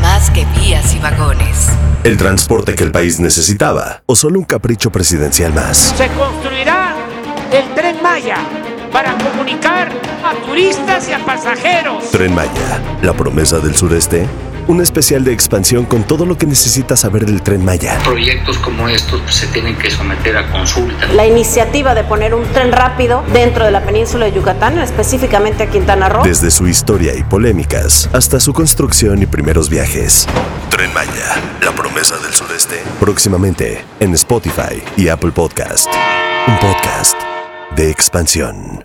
más que vías y vagones. El transporte que el país necesitaba o solo un capricho presidencial más. Se construirá el tren Maya para comunicar a turistas y a pasajeros. Tren Maya, la promesa del sureste. Un especial de expansión con todo lo que necesitas saber del tren Maya. Proyectos como estos pues, se tienen que someter a consulta. La iniciativa de poner un tren rápido dentro de la península de Yucatán, específicamente a Quintana Roo. Desde su historia y polémicas hasta su construcción y primeros viajes. Tren Maya, la promesa del sureste. Próximamente en Spotify y Apple Podcast. Un podcast de expansión.